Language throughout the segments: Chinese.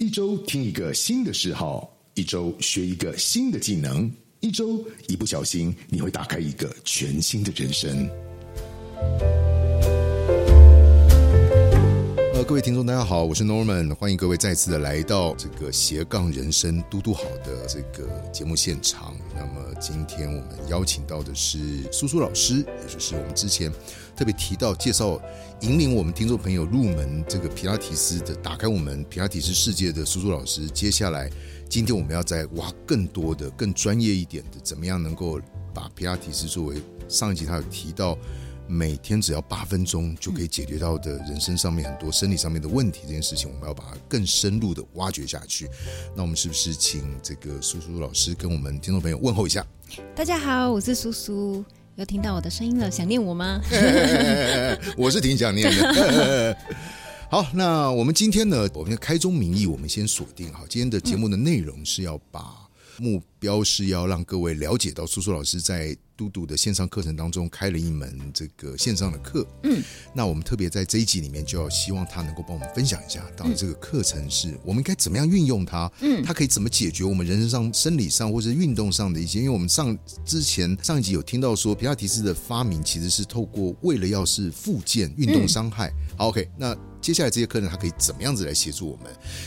一周听一个新的嗜好，一周学一个新的技能，一周一不小心你会打开一个全新的人生。各位听众，大家好，我是 Norman，欢迎各位再次的来到这个斜杠人生嘟嘟好的这个节目现场。那么今天我们邀请到的是苏苏老师，也就是我们之前特别提到介绍引领我们听众朋友入门这个皮拉提斯的，打开我们皮拉提斯世界的苏苏老师。接下来今天我们要再挖更多的、更专业一点的，怎么样能够把皮拉提斯作为上一集他有提到。每天只要八分钟就可以解决到的人生上面很多生理上面的问题，这件事情我们要把它更深入的挖掘下去。那我们是不是请这个苏苏老师跟我们听众朋友问候一下？大家好，我是苏苏，有听到我的声音了，想念我吗？我是挺想念的。好，那我们今天呢，我们开宗明义，我们先锁定好今天的节目的内容是要把目标是要让各位了解到苏苏老师在。嘟嘟的线上课程当中开了一门这个线上的课，嗯，那我们特别在这一集里面就要希望他能够帮我们分享一下，到底这个课程是我们应该怎么样运用它，嗯，它可以怎么解决我们人生上生理上或是运动上的一些，因为我们上之前上一集有听到说皮亚提斯的发明其实是透过为了要是复健运动伤害，好，OK，那。接下来这些课程，它可以怎么样子来协助我们？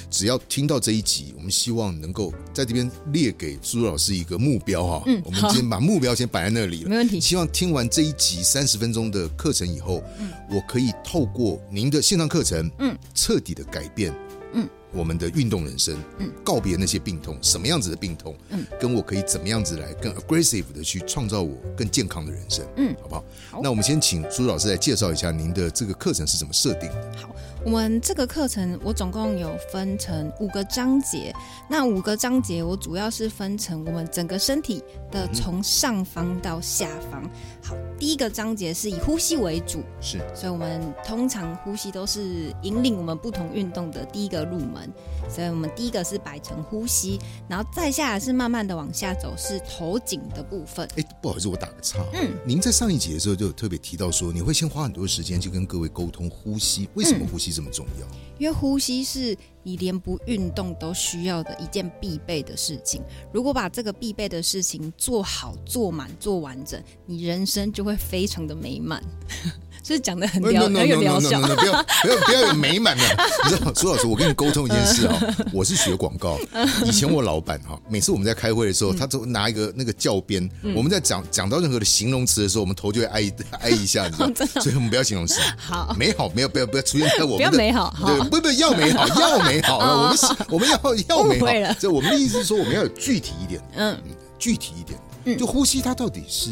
只要听到这一集，我们希望能够在这边列给苏苏老师一个目标哈。嗯，我们先把目标先摆在那里了。没问题。希望听完这一集三十分钟的课程以后，嗯，我可以透过您的线上课程，嗯，彻底的改变，嗯。我们的运动人生，嗯，告别那些病痛，什么样子的病痛，嗯，跟我可以怎么样子来更 aggressive 的去创造我更健康的人生，嗯，好不好？那我们先请朱老师来介绍一下您的这个课程是怎么设定的。好，我们这个课程我总共有分成五个章节，那五个章节我主要是分成我们整个身体的从上方到下方。好，第一个章节是以呼吸为主，是，所以我们通常呼吸都是引领我们不同运动的第一个入门。所以我们第一个是摆成呼吸，然后再下来是慢慢的往下走，是头颈的部分。哎，不好意思，我打个岔。嗯，您在上一节的时候就特别提到说，你会先花很多时间去跟各位沟通呼吸，为什么呼吸这么重要？因为呼吸是你连不运动都需要的一件必备的事情。如果把这个必备的事情做好、做满、做完整，你人生就会非常的美满。就是讲的很疗很有疗效，不要不要不要有美满的。你知道，苏老师，我跟你沟通一件事啊，我是学广告，以前我老板哈，每次我们在开会的时候，他都拿一个那个教鞭，我们在讲讲到任何的形容词的时候，我们头就会挨 挨一下，你知道，所以我们不要形容词，好。美好，没有不要不要出现在我们不要美好，对，不不要美好，要美好，我们我们要要美好，所以我们的意思是说，我们要有具体一点，嗯，具体一点，就呼吸，它到底是。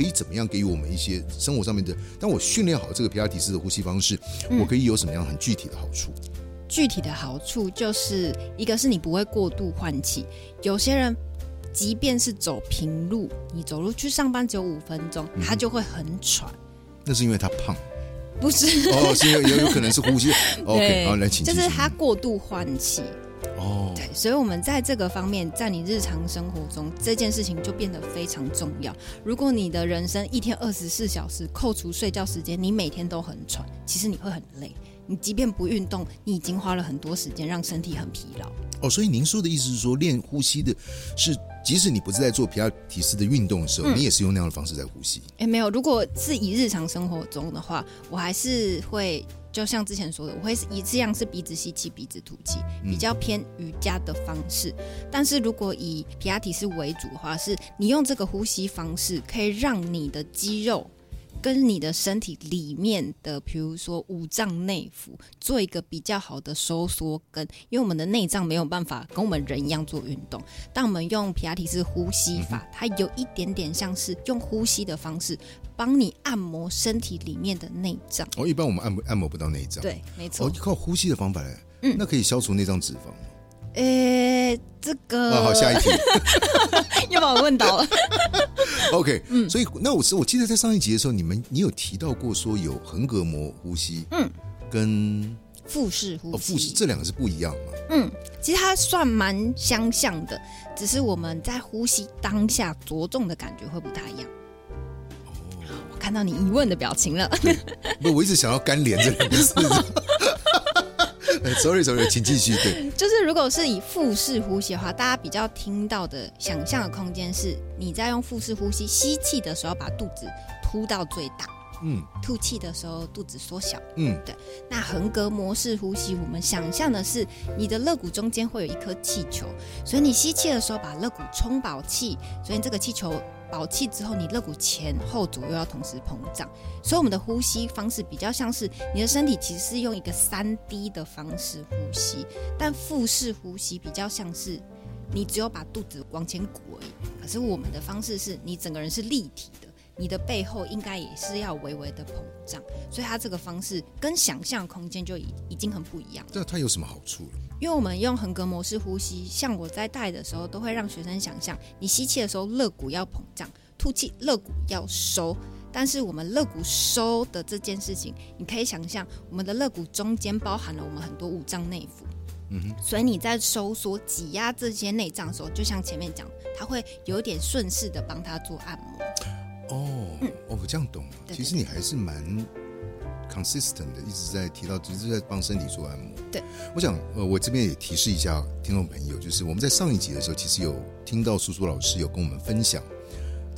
可以怎么样给予我们一些生活上面的？当我训练好这个皮拉提斯的呼吸方式，我可以有什么样很具体的好处？具体的好处就是一个是你不会过度换气。有些人即便是走平路，你走路去上班只有五分钟，他就会很喘。那是因为他胖？不是哦，是因为有有可能是呼吸。OK，好，来请。就是他过度换气。哦，对，所以，我们在这个方面，在你日常生活中，这件事情就变得非常重要。如果你的人生一天二十四小时，扣除睡觉时间，你每天都很喘，其实你会很累。你即便不运动，你已经花了很多时间让身体很疲劳。哦，所以您说的意思是说，练呼吸的是，即使你不是在做皮亚提斯的运动的时候，你也是用那样的方式在呼吸？哎，没有，如果是以日常生活中的话，我还是会。就像之前说的，我会一次样是鼻子吸气、鼻子吐气，比较偏瑜伽的方式。但是如果以皮亚提斯为主的话，是你用这个呼吸方式，可以让你的肌肉。跟你的身体里面的，比如说五脏内腑，做一个比较好的收缩，跟因为我们的内脏没有办法跟我们人一样做运动，但我们用皮亚提斯呼吸法，它有一点点像是用呼吸的方式帮你按摩身体里面的内脏。哦，一般我们按摩按摩不到内脏，对，没错。哦，靠呼吸的方法来，嗯，那可以消除内脏脂肪。诶，这个啊，好，下一题，又把我问倒了。OK，嗯，所以那我是我记得在上一集的时候，你们你有提到过说有横膈膜呼吸，嗯，跟腹式呼吸，腹式这两个是不一样嘛？嗯，其实它算蛮相像的，只是我们在呼吸当下着重的感觉会不太一样。哦，我看到你疑问的表情了。不，我一直想要干连这两个字。sorry sorry，请继续。对，就是如果是以腹式呼吸的话，大家比较听到的想象的空间是，你在用腹式呼吸吸气的时候，把肚子凸到最大，嗯吐气的时候肚子缩小。嗯对那横膈膜式呼吸，我们想象的是你的肋骨中间会有一颗气球，所以你吸气的时候把肋骨充饱气，所以这个气球保气之后，你肋骨前后左右要同时膨胀，所以我们的呼吸方式比较像是你的身体其实是用一个三 D 的方式呼吸，但腹式呼吸比较像是你只有把肚子往前鼓而已，可是我们的方式是你整个人是立体的。你的背后应该也是要微微的膨胀，所以它这个方式跟想象空间就已已经很不一样了。这它有什么好处了？因为我们用横膈膜式呼吸，像我在带的时候，都会让学生想象，你吸气的时候肋骨要膨胀，吐气肋骨要收。但是我们肋骨收的这件事情，你可以想象，我们的肋骨中间包含了我们很多五脏内腑。嗯哼，所以你在收缩、挤压这些内脏的时候，就像前面讲，它会有点顺势的帮它做按摩。哦，哦，我这样懂了。对其实你还是蛮 consistent 的，一直在提到，一直在帮身体做按摩。对，我想，呃，我这边也提示一下听众朋友，就是我们在上一集的时候，其实有听到苏苏老师有跟我们分享。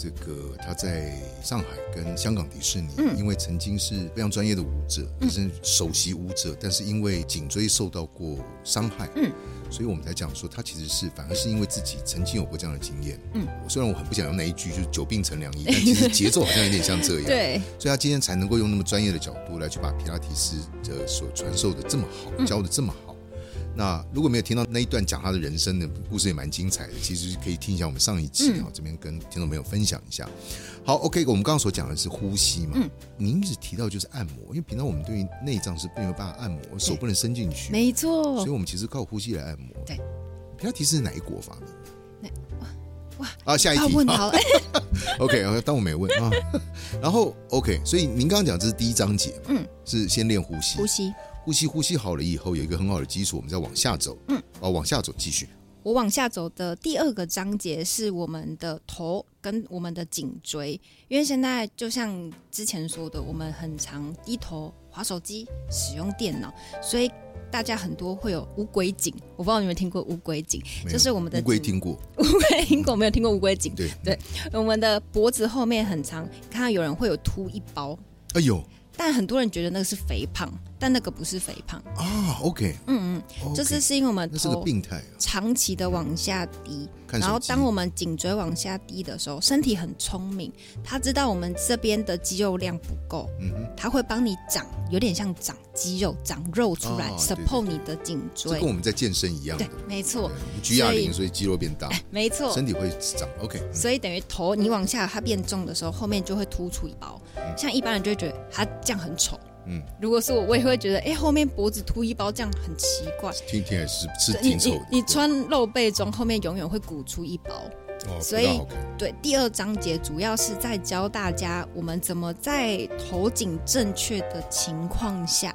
这个他在上海跟香港迪士尼，嗯。因为曾经是非常专业的舞者，也是首席舞者，但是因为颈椎受到过伤害，嗯，所以我们才讲说他其实是反而是因为自己曾经有过这样的经验，嗯，虽然我很不想用那一句就是久病成良医，但其实节奏好像有点像这样，，对，所以他今天才能够用那么专业的角度来去把皮拉提斯的所传授的这么好，嗯。教的这么好。那如果没有听到那一段讲他的人生的故事，也蛮精彩的。其实可以听一下我们上一集嗯啊，这边跟听众朋友分享一下。好，OK，我们刚刚所讲的是呼吸嘛，嗯您一直提到就是按摩，因为平常我们对于内脏是没有办法按摩，手不能伸进去，没错所以，我们其实靠呼吸来按摩。对，皮拉提示是哪一国发明的？哇啊，下一题。好了，OK，呃当我没问 啊。然后 OK，所以您刚刚讲这是第一章节嘛，嗯，是先练呼吸呼，吸。呼吸呼吸好了以后，有一个很好的基础，我们再往下走，嗯，哦，往下走继续，我往下走的第二个章节是我们的头跟我们的颈椎，因为现在就像之前说的，我们很常低头划手机、使用电脑，所以大家很多会有乌龟颈。我不知道你们听过乌龟颈，就是我们的乌龟听过，乌龟听过没有？听过乌龟颈？对对我们的脖子后面很长，看到有人会有凸一包，哎呦但很多人觉得那个是肥胖，但那个不是肥胖，啊，OK，嗯嗯就是是因为我们那是个病态啊，长期的往下低，然后当我们颈椎往下低的时候，身体很聪明，它知道我们这边的肌肉量不够，嗯哼，它会帮你长，有点像长肌肉、长肉出来、哦 support 你的颈椎这跟。我们在健身一样的对，，没错举哑铃，所以肌肉变大，没错。身体会长，OK，嗯所以等于头你往下它变重的时候，后面就会突出一包。像一般人就会觉得它这样很丑。嗯，如果是我，我也会觉得，哎、后面脖子凸一包这样很奇怪。听听还是是挺丑的，你穿露背装，后面永远会鼓出一包。哦，所以对，第二章节主要是在教大家我们怎么在头颈正确的情况下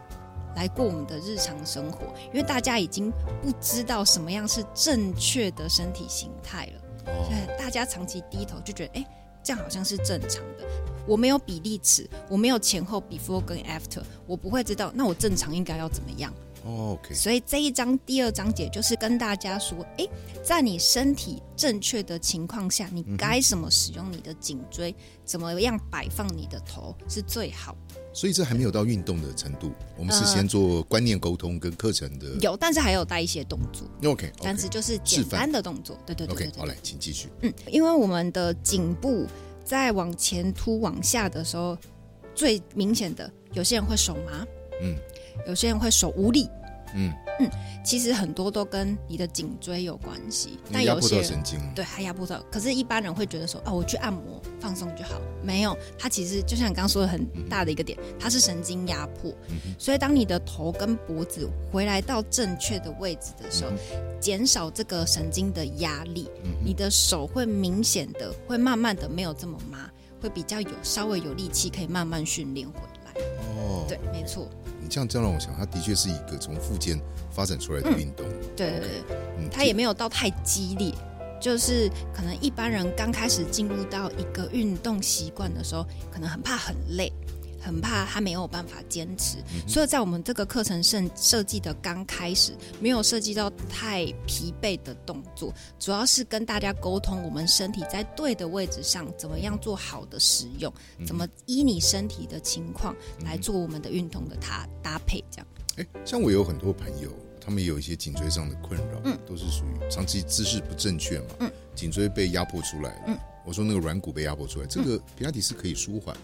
来过我们的日常生活，因为大家已经不知道什么样是正确的身体形态了，哦对，大家长期低头就觉得，哎，这样好像是正常的。我没有比例尺，我没有前后 before 跟 after，我不会知道，那我正常应该要怎么样？哦，OK，所以这一章第二章节就是跟大家说，诶，在你身体正确的情况下，你该怎么使用你的颈椎，怎么样摆放你的头是最好的。所以这还没有到运动的程度，我们是呃先做观念沟通跟课程的有，但是还有带一些动作，，OK，但是就是简单的动作。对对对 OK，对对好，来，请继续。嗯，因为我们的颈部在往前凸、往下的时候，最明显的，有些人会手麻，嗯，有些人会手无力。嗯，其实很多都跟你的颈椎有关系，但有些人神经，对，还压迫到。可是，一般人会觉得说，哦，我去按摩放松就好。没有，它其实就像你刚刚说的很大的一个点，它是神经压迫。所以，当你的头跟脖子回来到正确的位置的时候，减少这个神经的压力，你的手会明显的，会慢慢的没有这么麻，会比较有稍微有力气，可以慢慢训练回来。哦，对，没错，你这样这样让我想，它的确是一个从附件发展出来的运动，对对对。嗯，它也没有到太激烈，就是可能一般人刚开始进入到一个运动习惯的时候，可能很怕很累，很怕他没有办法坚持。所以在我们这个课程设设计的刚开始，没有设计到太疲惫的动作，主要是跟大家沟通我们身体在对的位置上怎么样做好的使用，怎么依你身体的情况来做我们的运动的搭搭配，这样。哎，像我有很多朋友，他们有一些颈椎上的困扰，嗯，都是属于长期姿势不正确嘛，嗯，颈椎被压迫出来，嗯，我说那个软骨被压迫出来，这个皮拉提是可以舒缓吗？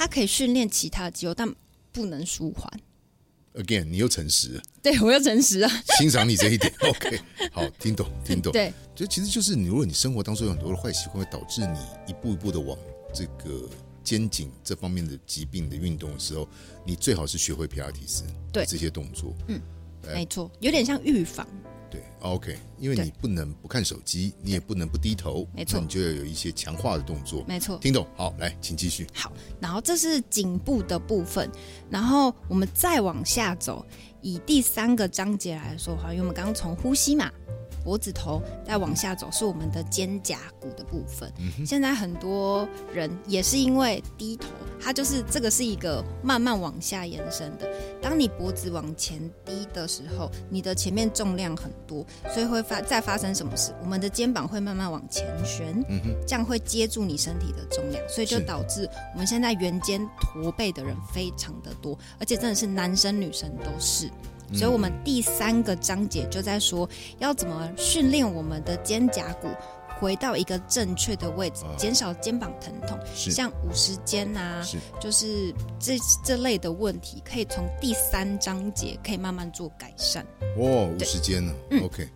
它可以训练其他肌肉，但不能舒缓。Again，你又诚实，对我又诚实啊，欣赏你这一点。OK，好，听懂，听懂。对，就其实就是你，如果你生活当中有很多的坏习惯，会导致你一步一步的往这个肩颈这方面的疾病的运动的时候，你最好是学会皮拉提斯，对这些动作。嗯，没错，有点像预防。对，OK，因为你不能不看手机，你也不能不低头，没错你就要有一些强化的动作。没错，听懂？好，来，请继续。好，然后这是颈部的部分，然后我们再往下走，以第三个章节来说哈，因为我们刚刚从呼吸嘛，脖子头再往下走是我们的肩胛骨的部分。现在很多人也是因为低头，它就是这个是一个慢慢往下延伸的。当你脖子往前低的时候，你的前面重量很多，所以会发再发生什么事？我们的肩膀会慢慢往前旋，这样会接住你身体的重量，所以就导致我们现在圆肩驼背的人非常的多，而且真的是男生女生都是。所以，我们第三个章节就在说要怎么训练我们的肩胛骨回到一个正确的位置啊，减少肩膀疼痛，是像五十肩啊，是就是这这类的问题，可以从第三章节可以慢慢做改善。哦，五对十肩呢。嗯 OK，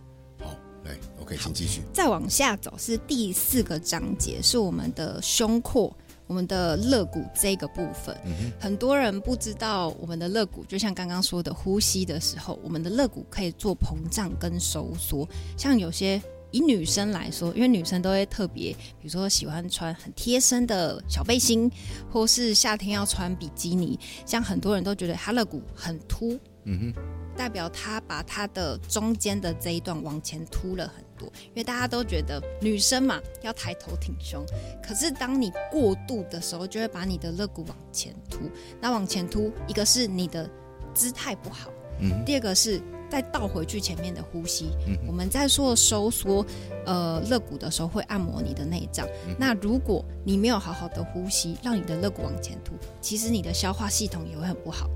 好，来，OK，请继续。再往下走是第四个章节，是我们的胸廓。我们的肋骨这个部分，很多人不知道我们的肋骨，就像刚刚说的，呼吸的时候，我们的肋骨可以做膨胀跟收缩。像有些以女生来说，因为女生都会特别，比如说喜欢穿很贴身的小背心，或是夏天要穿比基尼，像很多人都觉得她肋骨很凸，嗯哼，代表他把他的中间的这一段往前凸了很多，因为大家都觉得女生嘛要抬头挺胸，可是当你过度的时候，就会把你的肋骨往前凸。那往前凸，一个是你的姿态不好，嗯，第二个是再倒回去前面的呼吸。嗯我们在做收缩呃肋骨的时候，会按摩你的内脏。那如果你没有好好的呼吸，让你的肋骨往前凸，其实你的消化系统也会很不好。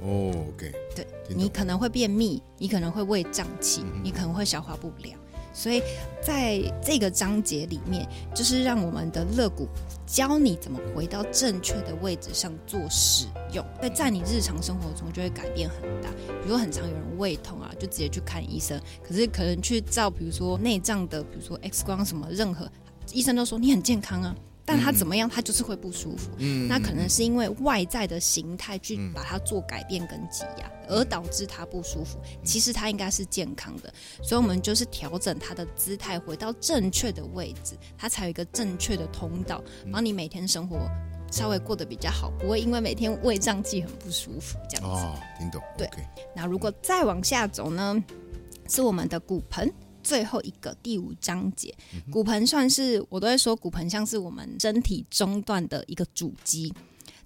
哦，OK，对。你可能会便秘，你可能会胃胀气，你可能会消化不良。所以在这个章节里面，就是让我们的肋骨教你怎么回到正确的位置上做使用。在在你日常生活中就会改变很大。比如说，很常有人胃痛啊，就直接去看医生，可是可能去照，比如说内脏的，比如说 X 光什么，任何医生都说你很健康啊。但他怎么样，他就是会不舒服。嗯那可能是因为外在的形态去把它做改变跟挤压，而导致他不舒服。其实他应该是健康的，所以我们就是调整他的姿态，回到正确的位置，他才有一个正确的通道，帮你每天生活稍微过得比较好，不会因为每天胃胀气很不舒服这样子。哦，听懂。对那如果再往下走呢，是我们的骨盆。最后一个第五章节，骨盆算是我都会说，骨盆像是我们身体中段的一个主机。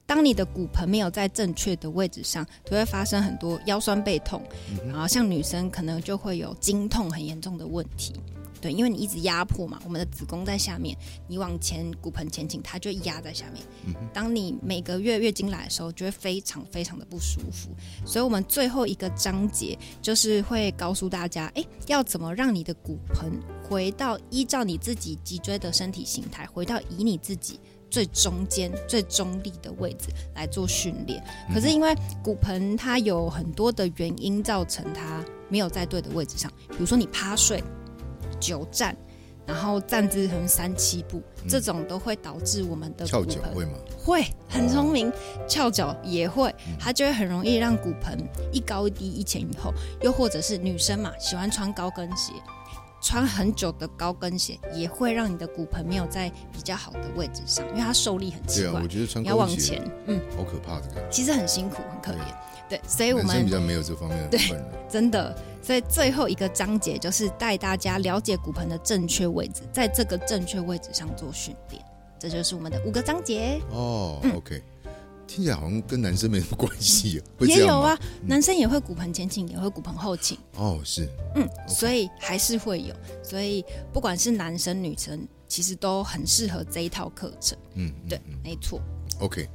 当你的骨盆没有在正确的位置上，就会发生很多腰酸背痛，然后像女生可能就会有经痛很严重的问题。对，因为你一直压迫嘛，我们的子宫在下面，你往前骨盆前倾，它就压在下面。当你每个月月经来的时候，就会非常非常的不舒服。所以，我们最后一个章节就是会告诉大家，哎，要怎么让你的骨盆回到依照你自己脊椎的身体形态，回到以你自己。最中间、最中立的位置来做训练，可是因为骨盆它有很多的原因造成它没有在对的位置上，比如说你趴睡、久站，然后站姿可能三七步，这种都会导致我们的翘骨盆脚会吗？会很聪明，翘脚也会，它就会很容易让骨盆一高一低，一前一后，又或者是女生嘛，喜欢穿高跟鞋。穿很久的高跟鞋也会让你的骨盆没有在比较好的位置上，因为它受力很奇对啊，怪我，觉得穿高跟鞋要往前，嗯，好可怕的感觉。其实很辛苦，很可怜。对，所以我们比较没有这方面的对困扰。真的，所以最后一个章节就是带大家了解骨盆的正确位置，在这个正确位置上做训练，这就是我们的五个章节。哦嗯，OK。听起来好像跟男生没什么关系，也有啊，男生也会骨盆前倾，也会骨盆后倾，哦，是嗯，所以还是会有，所以不管是男生女生，其实都很适合这一套课程。嗯，嗯对，没错。OK，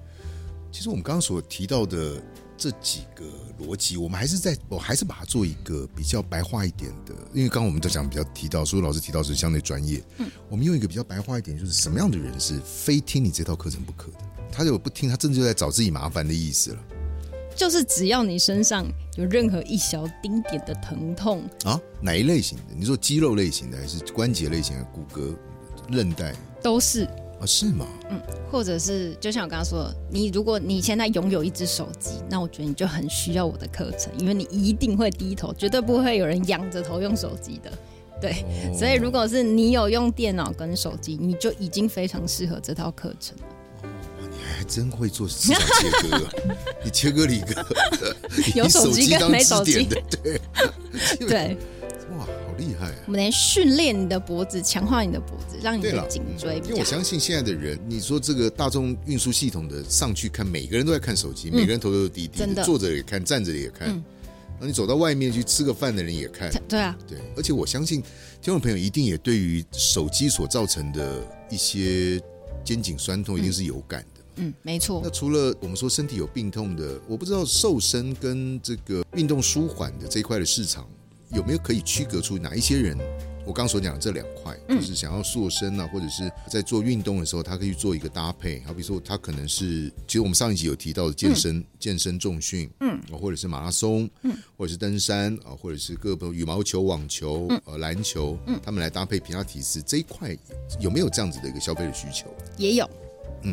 其实我们刚刚所提到的这几个逻辑，我们还是在，我还是把它做一个比较白话一点的，因为刚刚我们在讲比较提到，所有老师提到是相对专业，嗯，我们用一个比较白话一点，就是什么样的人是非听你这套课程不可的？他如果不听，他真的就在找自己麻烦的意思了就是只要你身上有任何一小丁点的疼痛，啊！哪一类型的？你说肌肉类型的，还是关节类型的？骨骼、韧带都是，啊？是吗？嗯或者是就像我刚刚说的，你如果你现在拥有一只手机，那我觉得你就很需要我的课程，因为你一定会低头，绝对不会有人仰着头用手机的。对，哦所以如果是你有用电脑跟手机，你就已经非常适合这套课程了。你还真会做市场切割啊！你切割了一个有手手机跟没手机的，对 对，厉害啊！我们连训练你的脖子，强化你的脖子，让你的颈椎因。为我相信现在的人，你说这个大众运输系统的上去看，每个人都在看手机，每个人头都是低低嗯真的坐着也看，站着也看。嗯然后你走到外面去吃个饭的人也看，对啊，对，而且我相信听众朋友一定也对于手机所造成的一些肩颈酸痛一定是有感的。嗯，没错那，除了我们说身体有病痛的，我不知道瘦身跟这个运动舒缓的这一块的市场有没有可以区隔出哪一些人？我刚刚所讲的这两块，嗯。就是想要塑身啊，或者是在做运动的时候，他可以做一个搭配。好比说，他可能是，其实我们上一集有提到的健身、健身重训，嗯，或者是马拉松，嗯，或者是登山啊，或者是各个羽毛球、网球、呃篮球，嗯，他们来搭配皮拉提斯这一块，有没有这样子的一个消费的需求？也有，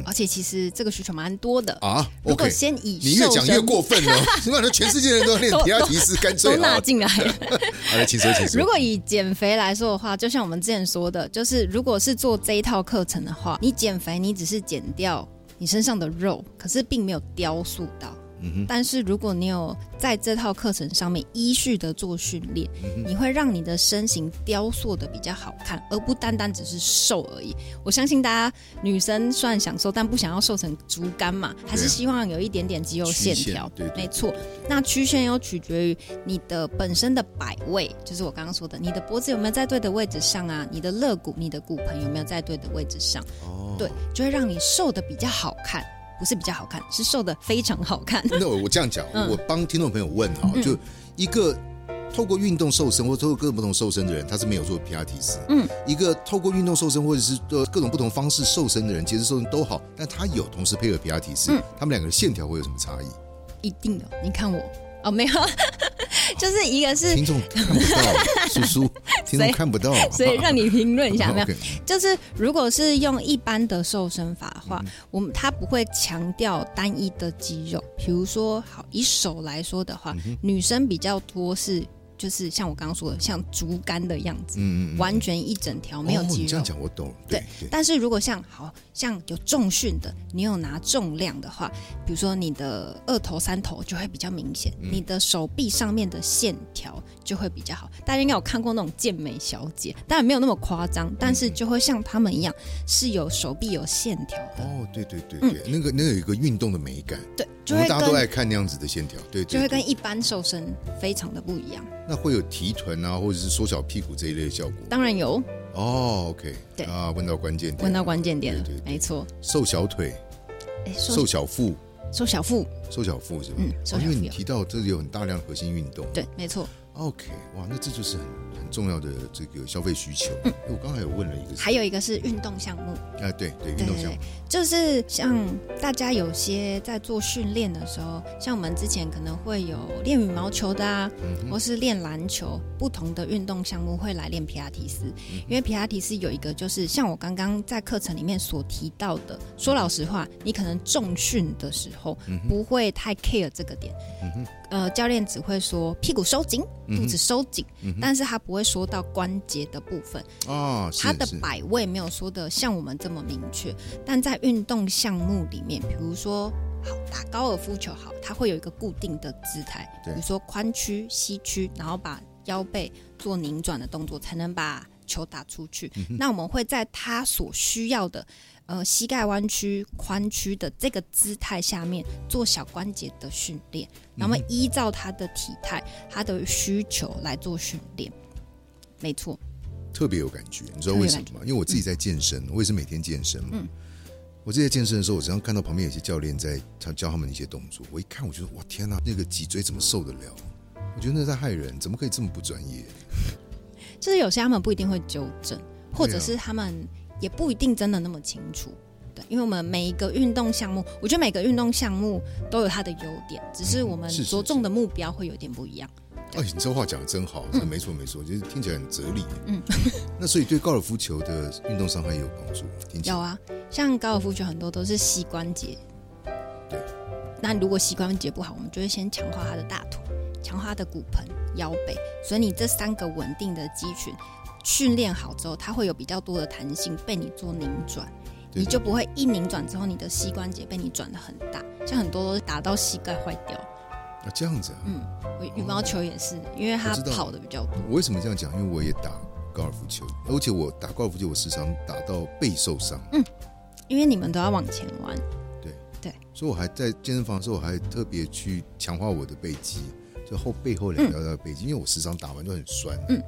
而且其实这个需求蛮多的。嗯啊如果先以你越讲越过分哦！起码全世界人都要练都皮拉提斯，干脆都纳。进来。好的，请说，请说。如果以减肥来说的话，就像我们之前说的，就是如果是做这一套课程的话，你减肥你只是减掉你身上的肉，可是并没有雕塑到。嗯但是如果你有在这套课程上面依序的做训练，嗯你会让你的身形雕塑的比较好看，而不单单只是瘦而已。我相信大家女生虽然想瘦，但不想要瘦成竹竿嘛，还是希望有一点点肌肉线条。对对没错。那曲线又取决于你的本身的摆位，就是我刚刚说的，你的脖子有没有在对的位置上啊？你的肋骨、你的骨盆有没有在对的位置上？哦，对，就会让你瘦的比较好看，不是比较好看，是瘦的非常好看。那我我这样讲，嗯我帮听众朋友问哈，就一个透过运动瘦身或透过各种不同瘦身的人，他是没有做皮亚提斯。嗯，一个透过运动瘦身或者是呃各种不同方式瘦身的人，其实瘦身都好，但他有同时配合皮亚提斯，嗯他们两个的线条会有什么差异？一定有，你看我哦，没有，就是一个是，听众看不到，叔叔，听众看不到，所以让你评论一下，没有？就是如果是用一般的瘦身法的话，嗯。我们它不会强调单一的肌肉，比如说，好以手来说的嗯话，女生比较多是就是像我刚刚说的，像竹竿的样子，嗯嗯嗯，完全一整条没有肌肉。哦这样。讲我懂了，对对，但是如果像好像有重训的，你有拿重量的话，比如说你的二头、三头就会比较明显，嗯。你的手臂上面的线条就会比较好。大家应该有看过那种健美小姐，当然没有那么夸张，但是就会像她们一样是有手臂有线条的，哦，对对对对，那个那个有一个运动的美感，对，我就会们大家都爱看那样子的线条，对对，对就会跟一般瘦身非常的不一样。那会有提臀啊，或者是缩小屁股这一类的效果。当然有，哦，OK，对啊，问到关键点，问到关键点了对对，对没错。瘦小腿、哎，瘦瘦小腹、瘦小腹，瘦小腹是吧？嗯瘦小腹哦因为你提到这里有很大量的核心运动。对，没错。OK，哇，那这就是很很重要的这个消费需求。嗯。我刚才有问了一个是，还有一个是运动项目，啊，对对，运动项目。对，就是像大家有些在做训练的时候，像我们之前可能会有练羽毛球的啊，嗯或是练篮球，不同的运动项目会来练皮亚提斯。因为皮亚提斯有一个就是像我刚刚在课程里面所提到的，说老实话，你可能重训的时候不会太 care 这个点。呃，教练只会说屁股收紧，肚子收紧，但是他不会说到关节的部分。啊，是它的是摆位没有说的像我们这么明确，但在运动项目里面，比如说好打高尔夫球好，它会有一个固定的姿态，比如说髋屈、膝屈，然后把腰背做拧转的动作，才能把球打出去。嗯那我们会在他所需要的呃膝盖弯曲、髋曲的这个姿态下面做小关节的训练，那么依照他的体态、他的需求来做训练。没错，特别有感觉，你知道为什么吗？因为我自己在健身，我也是每天健身嘛。嗯我自己在健身的时候，我常常看到旁边有些教练在他教他们一些动作，我一看，我觉得哇天哪，那个脊椎怎么受得了？我觉得那在害人，怎么可以这么不专业？就是有些他们不一定会纠正，或者是他们也不一定真的那么清楚。对，因为我们每一个运动项目，我觉得每个运动项目都有它的优点，只是我们着重的目标会有点不一样。哎，你这话讲的真好，这没错没错，就是听起来很哲理。嗯，那所以对高尔夫球的运动伤害也有帮助，听起来有啊，像高尔夫球很多都是膝关节。对。那如果膝关节不好，我们就会先强化他的大腿，强化他的骨盆、腰背。所以你这三个稳定的肌群训练好之后，它会有比较多的弹性被你做拧转，对你就不会一拧转之后，你的膝关节被你转的很大，像很多都是打到膝盖坏掉。啊这样子啊。嗯，我羽毛球也是，因为它我知道跑的比较多。我为什么这样讲？因为我也打高尔夫球，而且我打高尔夫球，我时常打到背受伤。嗯因为你们都要往前弯，对对所以我还在健身房的时候，我还特别去强化我的背肌，就后背后两条的背肌，因为我时常打完就很酸。嗯，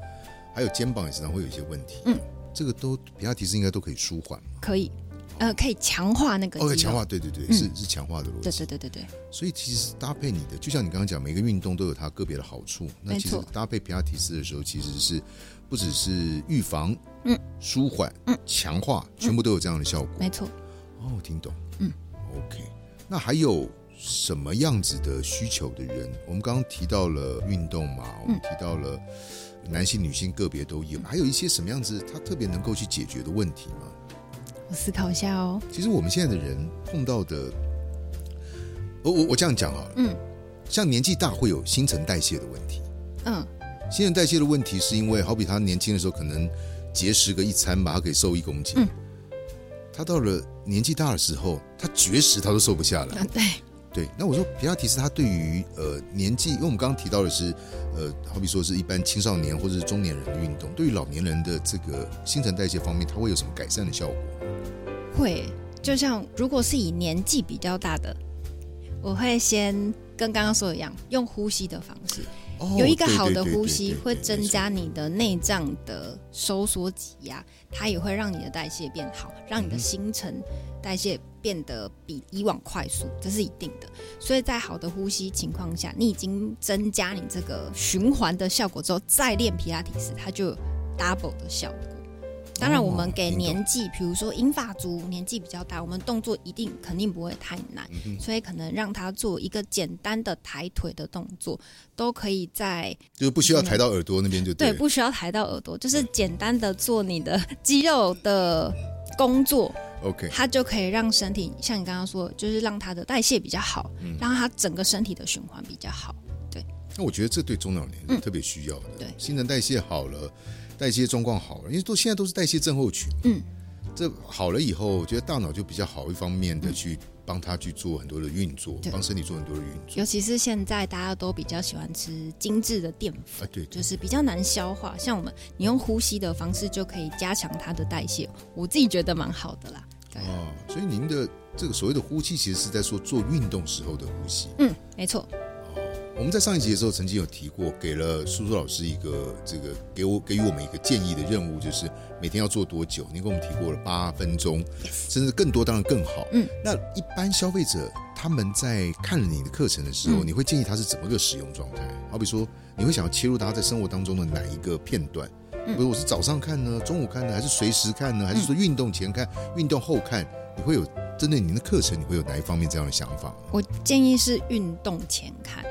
还有肩膀也时常会有一些问题。嗯，这个都皮亚提斯应该都可以舒缓嘛。可以，呃，可以强化那个肌 OK，强化，对对对，嗯是是强化的逻对辑。对对对对，所以其实搭配你的，就像你刚刚讲，每个运动都有它个别的好处。那其实搭配皮亚提斯的时候，其实是不只是预防、嗯、舒缓、嗯、强化，全部都有这样的效果。没错。哦，我听懂。嗯，OK。那还有什么样子的需求的人？我们刚刚提到了运动嘛，我们提到了男性、女性个别都有，还有一些什么样子他特别能够去解决的问题吗？我思考一下哦。其实我们现在的人碰到的，我我我这样讲好了，嗯像年纪大会有新陈代谢的问题。嗯，新陈代谢的问题是因为，好比他年轻的时候可能节食个一餐吧，他可以瘦一公斤。嗯他到了年纪大的时候，他绝食他都瘦不下来。啊对，对，那我说皮亚提斯，他对于呃年纪，因为我们刚刚提到的是，呃，好比说是一般青少年或者是中年人的运动，对于老年人的这个新陈代谢方面，它会有什么改善的效果？会。就像如果是以年纪比较大的，我会先跟刚刚说的一样，用呼吸的方式，哦有一个好的呼吸会增加你的内脏的收缩挤压，它也会让你的代谢变好，让你的新陈代谢变得比以往快速，这是一定的。所以在好的呼吸情况下，你已经增加你这个循环的效果之后，再练皮拉提斯，它就有 double 的效果。当然，哦我们给年纪，比如说银发族年纪比较大，我们动作一定肯定不会太难，嗯所以可能让他做一个简单的抬腿的动作，都可以在就是不需要抬到耳朵那边就对，不需要抬到耳朵，就是简单的做你的 肌肉的工作，OK，它就可以让身体像你刚刚说，就是让它的代谢比较好，嗯让它整个身体的循环比较好。对那我觉得这对中老年人特别需要的。嗯对新陈代谢好了，代谢状况好了，因为都现在都是代谢症候群。嗯，这好了以后，我觉得大脑就比较好，一方面的去帮他去做很多的运作，帮身体做很多的运作。尤其是现在大家都比较喜欢吃精致的淀粉。啊，对，对就是比较难消化，像我们你用呼吸的方式就可以加强它的代谢，我自己觉得蛮好的啦。对，哦，所以您的这个所谓的呼吸，其实是在说做运动时候的呼吸。嗯，没错，我们在上一集的时候曾经有提过，给了苏苏老师一个这个给我给予我们一个建议的任务，就是每天要做多久？您跟我们提过了八分钟，甚至更多，当然更好。嗯，那一般消费者他们在看了你的课程的时候，嗯你会建议他是怎么个使用状态？好比说，你会想要切入他在生活当中的哪一个片段？嗯比如我是早上看呢，中午看呢，还是随时看呢？还是说运动前看、运动后看？你会有针对您的课程，你会有哪一方面这样的想法呢？我建议是运动前看，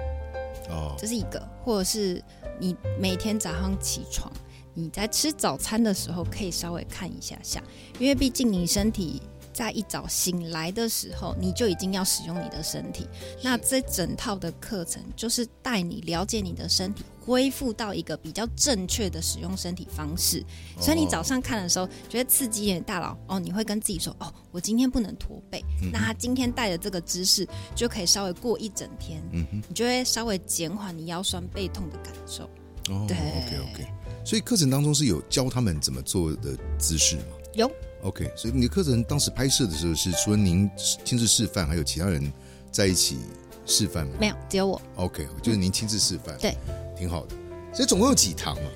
哦，这是一个，或者是你每天早上起床，你在吃早餐的时候可以稍微看一下下，因为毕竟你身体在一早醒来的时候，你就已经要使用你的身体。那这整套的课程就是带你了解你的身体，恢复到一个比较正确的使用身体方式。所以你早上看的时候，觉得刺激你的大脑哦，你会跟自己说哦，我今天不能驼背。那他今天带的这个姿势就可以稍微过一整天，嗯哼。你就会稍微减缓你腰酸背痛的感受。哦对，OK OK，所所以课程当中是有教他们怎么做的姿势吗有？OK，所以你的课程当时拍摄的时候是除了您亲自示范，还有其他人在一起示范吗？没有？只有我。OK，就是您亲自示范，对，挺好的。所以总共有几堂啊？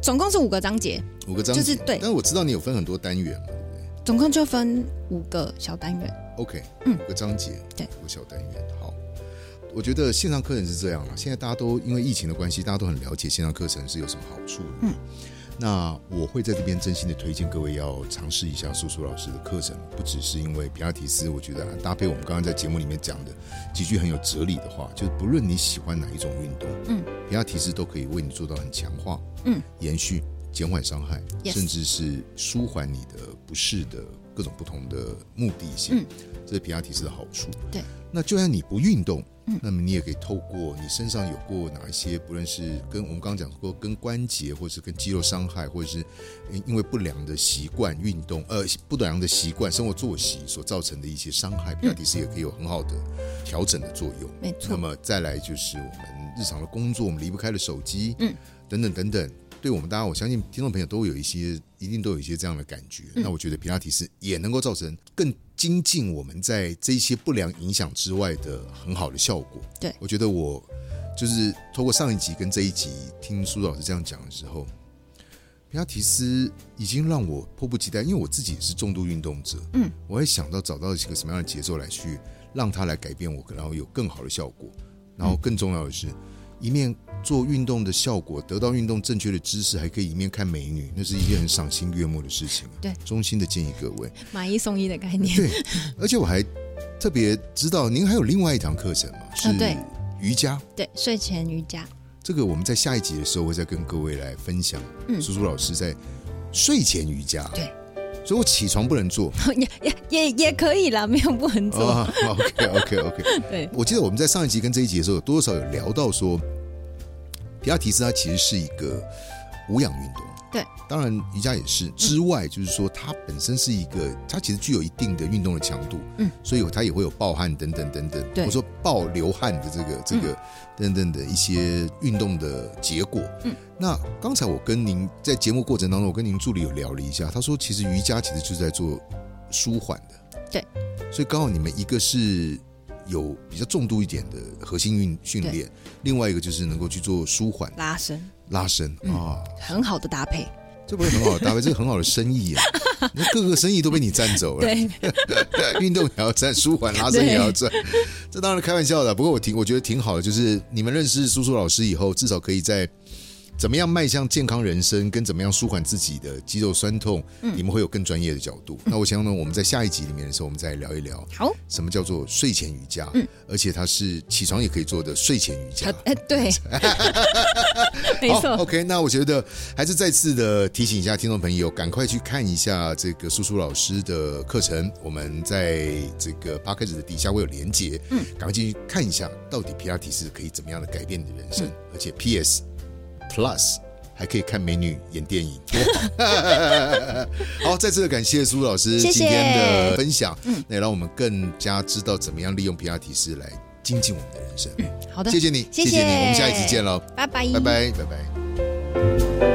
总共是五个章节，五个章节，就是对但是我知道你有分很多单元嘛对不对总共就分五个小单元。，OK，嗯五个章节，对五个小单元。好，我觉得线上课程是这样了。现在大家都因为疫情的关系，大家都很了解线上课程是有什么好处。嗯，那我会在这边真心的推荐各位要尝试一下苏苏老师的课程，不只是因为皮亚提斯，我觉得搭配我们刚刚在节目里面讲的几句很有哲理的话，就是不论你喜欢哪一种运动，嗯，皮拉提斯都可以为你做到很强化，嗯，延续、减缓伤害甚至是舒缓你的不适的各种不同的目的性，嗯。这是皮亚提斯的好处。对，那就算你不运动，嗯那么你也可以透过你身上有过哪一些，不论是跟我们刚刚讲过跟关节，或是跟肌肉伤害，或者是因为不良的习惯运动，呃，不良的习惯生活作息所造成的一些伤害，皮拉提斯也可以有很好的调整的作用。没错那么再来就是我们日常的工作，我们离不开的手机，嗯，等等等等。对我们大家，我相信听众朋友都有一些，一定都有一些这样的感觉。嗯那我觉得皮拉提斯也能够造成更精进我们在这些不良影响之外的很好的效果。对我觉得我就是透过上一集跟这一集听苏老师这样讲的时候，皮亚提斯已经让我迫不及待，因为我自己也是重度运动者，嗯，我会想到找到一个什么样的节奏来去让它来改变我，然后有更好的效果。然后更重要的是，一面做运动的效果，得到运动正确的知识，还可以一面看美女，那是一件很赏心悦目的事情。对，衷心的建议各位。买一送一的概念。对，而且我还特别知道您还有另外一堂课程嘛，是啊对瑜伽。对，睡前瑜伽。这个我们在下一集的时候会再跟各位来分享。嗯苏苏老师在睡前瑜伽。对，所以我起床不能做。也也也也可以啦，没有不能做。哦，OK OK OK。对，我记得我们在上一集跟这一集的时候，有多少有聊到说，皮拉提斯它其实是一个无氧运动。对，当然瑜伽也是。之外，就是说它本身是一个，它其实具有一定的运动的强度。嗯，所以它也会有暴汗等等等等。对我说暴流汗的这个这个等等的一些运动的结果。嗯，那刚才我跟您在节目过程当中，我跟您助理有聊了一下，他说其实瑜伽其实就是在做舒缓的。对，所以刚好你们一个是有比较重度一点的核心运训练，另外一个就是能够去做舒缓。拉伸，拉伸嗯。啊，很好的搭配。这不是很好的搭配，这是很好的生意啊！那各个生意都被你占走了，对，运动也要占，舒缓拉伸也要占，这当然开玩笑的。不过我挺我觉得挺好的，就是你们认识苏苏老师以后，至少可以在怎么样迈向健康人生，跟怎么样舒缓自己的肌肉酸痛，嗯。你们会有更专业的角度。那我想呢，我们在下一集里面的时候，我们再聊一聊好，什么叫做睡前瑜伽，嗯。而且它是起床也可以做的睡前瑜伽。呃。哎，对，没错，，OK，那我觉得还是再次的提醒一下听众朋友，赶快去看一下这个苏苏老师的课程。我们在这个 p a c k a g e 的底下会有连结，嗯，赶快进去看一下，到底皮拉提是可以怎么样的改变你的人嗯。生，而且 PS Plus 还可以看美女演电影。好，再次的感谢苏老师今天的分享，嗯。那也让我们更加知道怎么样利用皮拉提示来精进我们的人生。好的，谢谢你，谢谢。谢你，我们下一次见喽，拜拜，拜拜，拜拜。